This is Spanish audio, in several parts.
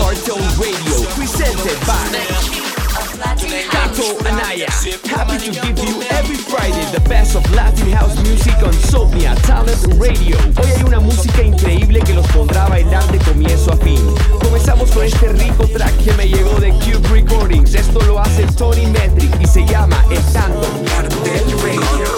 Cartel Radio, presented by Kato Anaya. Happy to give you every Friday the best of Latin house music on Somnia Talent Radio. Hoy hay una música increíble que los pondrá a bailar de comienzo a fin. Comenzamos con este rico track que me llegó de Cube Recordings. Esto lo hace Tony Metric y se llama Estando. Cartel Radio.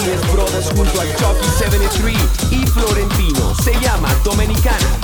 Martínez Brothers junto al Chucky 73 y Florentino. Se llama Dominicana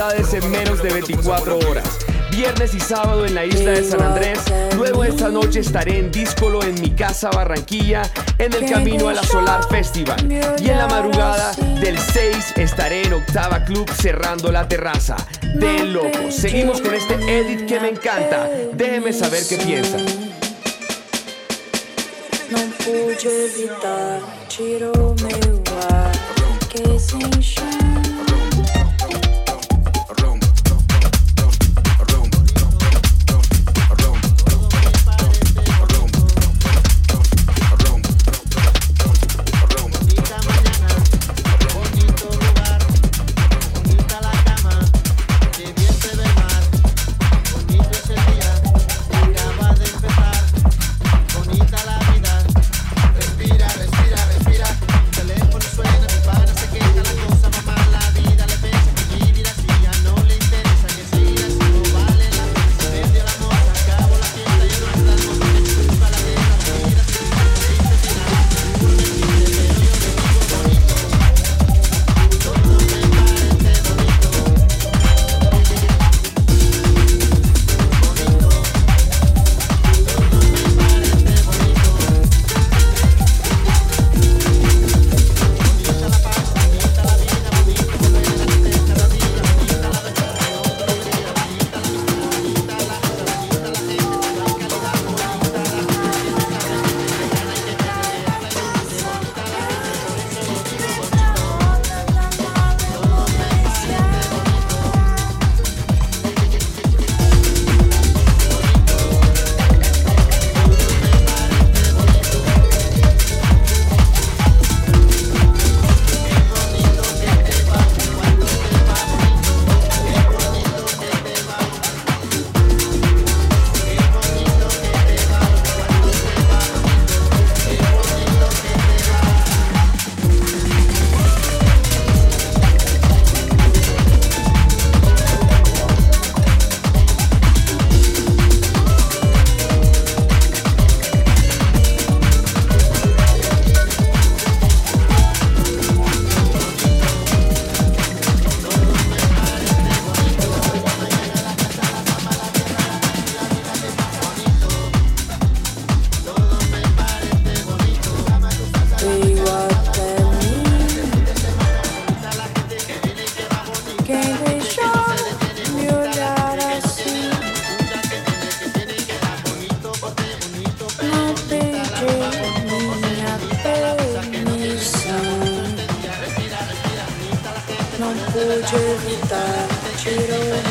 en menos de 24 horas. Viernes y sábado en la isla de San Andrés. Luego esta noche estaré en Díscolo en mi casa Barranquilla en el camino a la Solar Festival. Y en la madrugada del 6 estaré en Octava Club cerrando la terraza. De locos. Seguimos con este edit que me encanta. Déjeme saber qué piensan. No pude evitar, tirou meu ar, que. de evitar, tirou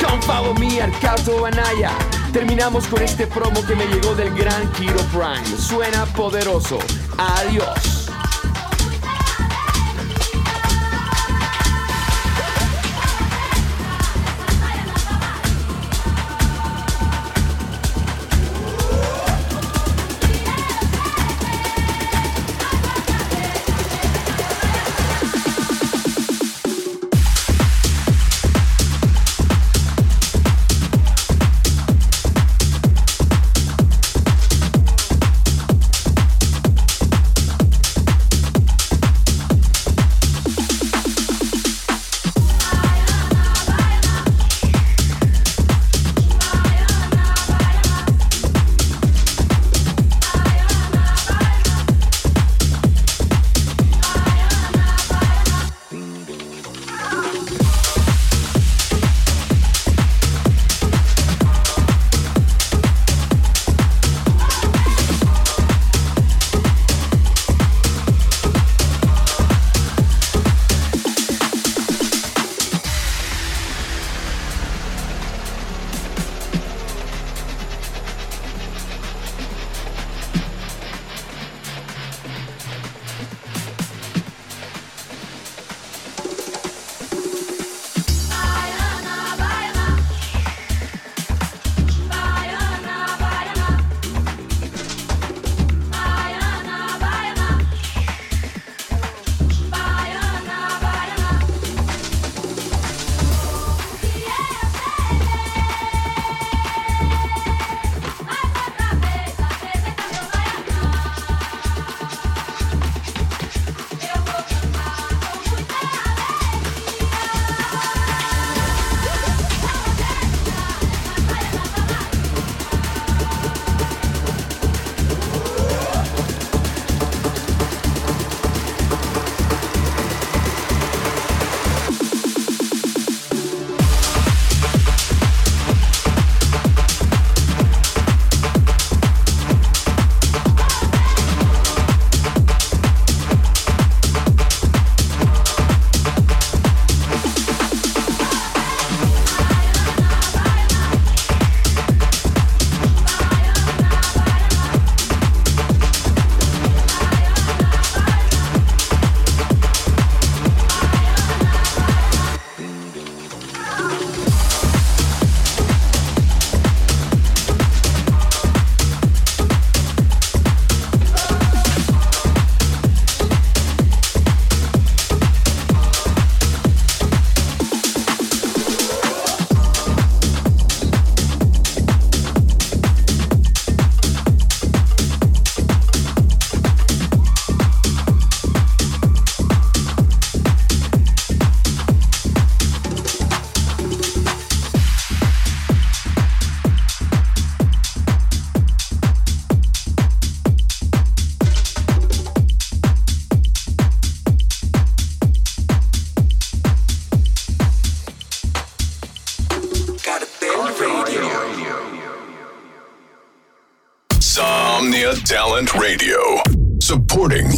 Come follow me, Arcato Anaya. Terminamos con este promo que me llegó del gran Kiro Prime. Suena poderoso. Adiós.